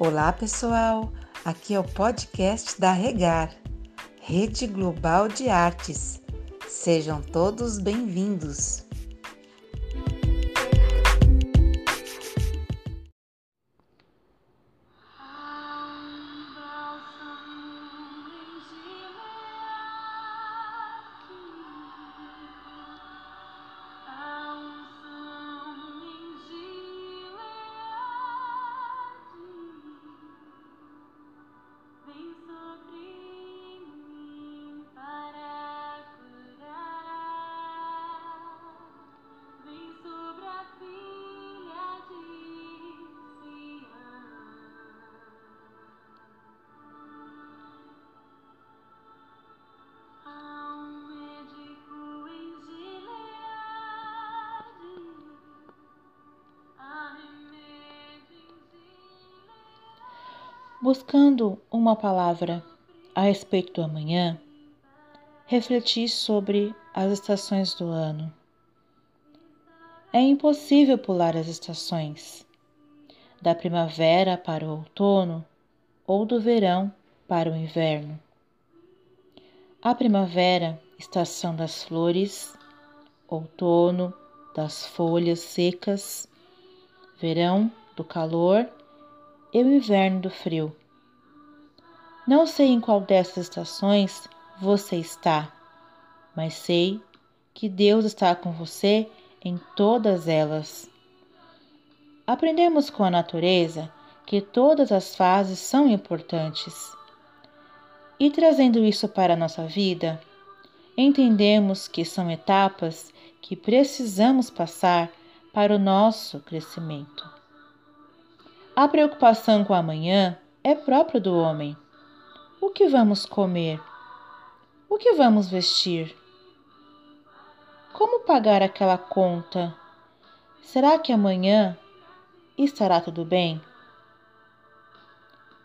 Olá, pessoal! Aqui é o podcast da Regar, Rede Global de Artes. Sejam todos bem-vindos! Buscando uma palavra a respeito do amanhã, refleti sobre as estações do ano. É impossível pular as estações, da primavera para o outono ou do verão para o inverno. A primavera, estação das flores, outono, das folhas secas, verão, do calor e o inverno do frio. Não sei em qual dessas estações você está, mas sei que Deus está com você em todas elas. Aprendemos com a natureza que todas as fases são importantes. E trazendo isso para a nossa vida, entendemos que são etapas que precisamos passar para o nosso crescimento. A preocupação com amanhã é própria do homem. O que vamos comer? O que vamos vestir? Como pagar aquela conta? Será que amanhã estará tudo bem?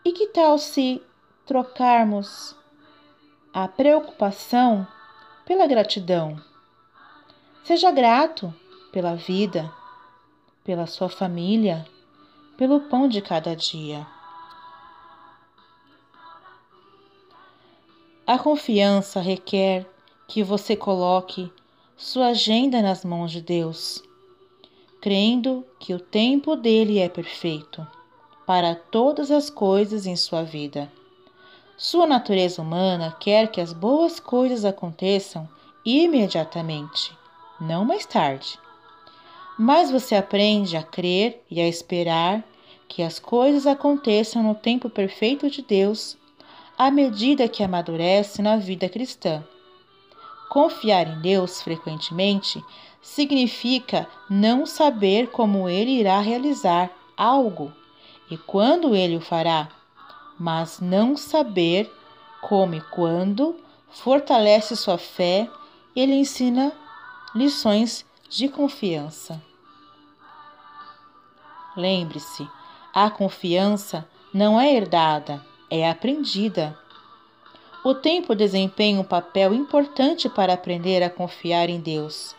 E que tal se trocarmos a preocupação pela gratidão? Seja grato pela vida, pela sua família pelo pão de cada dia. A confiança requer que você coloque sua agenda nas mãos de Deus, crendo que o tempo dele é perfeito para todas as coisas em sua vida. Sua natureza humana quer que as boas coisas aconteçam imediatamente, não mais tarde mas você aprende a crer e a esperar que as coisas aconteçam no tempo perfeito de Deus à medida que amadurece na vida cristã. Confiar em Deus frequentemente significa não saber como ele irá realizar algo e quando ele o fará, mas não saber como e quando fortalece sua fé e ele ensina lições de confiança. Lembre-se, a confiança não é herdada, é aprendida. O tempo desempenha um papel importante para aprender a confiar em Deus.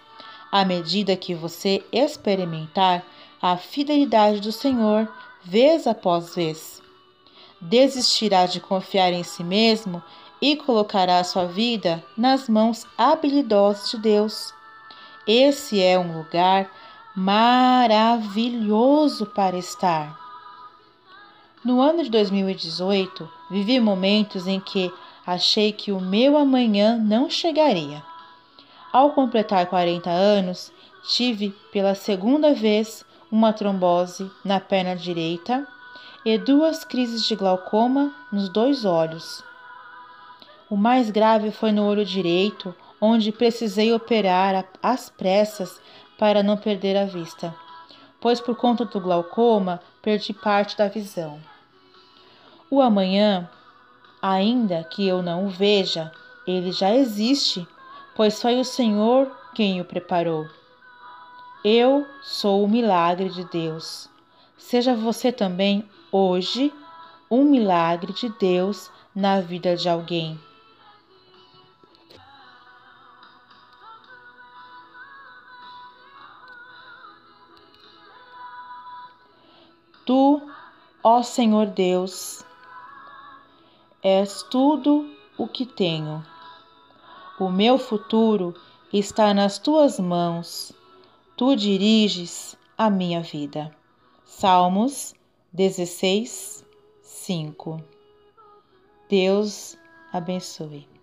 À medida que você experimentar a fidelidade do Senhor, vez após vez, desistirá de confiar em si mesmo e colocará sua vida nas mãos habilidosas de Deus. Esse é um lugar maravilhoso para estar. No ano de 2018, vivi momentos em que achei que o meu amanhã não chegaria. Ao completar 40 anos, tive pela segunda vez uma trombose na perna direita e duas crises de glaucoma nos dois olhos. O mais grave foi no olho direito, onde precisei operar às pressas para não perder a vista, pois por conta do glaucoma perdi parte da visão. O amanhã, ainda que eu não o veja, ele já existe, pois foi o Senhor quem o preparou. Eu sou o milagre de Deus. Seja você também hoje um milagre de Deus na vida de alguém. Ó Senhor Deus, és tudo o que tenho. O meu futuro está nas tuas mãos. Tu diriges a minha vida. Salmos 16, 5. Deus abençoe.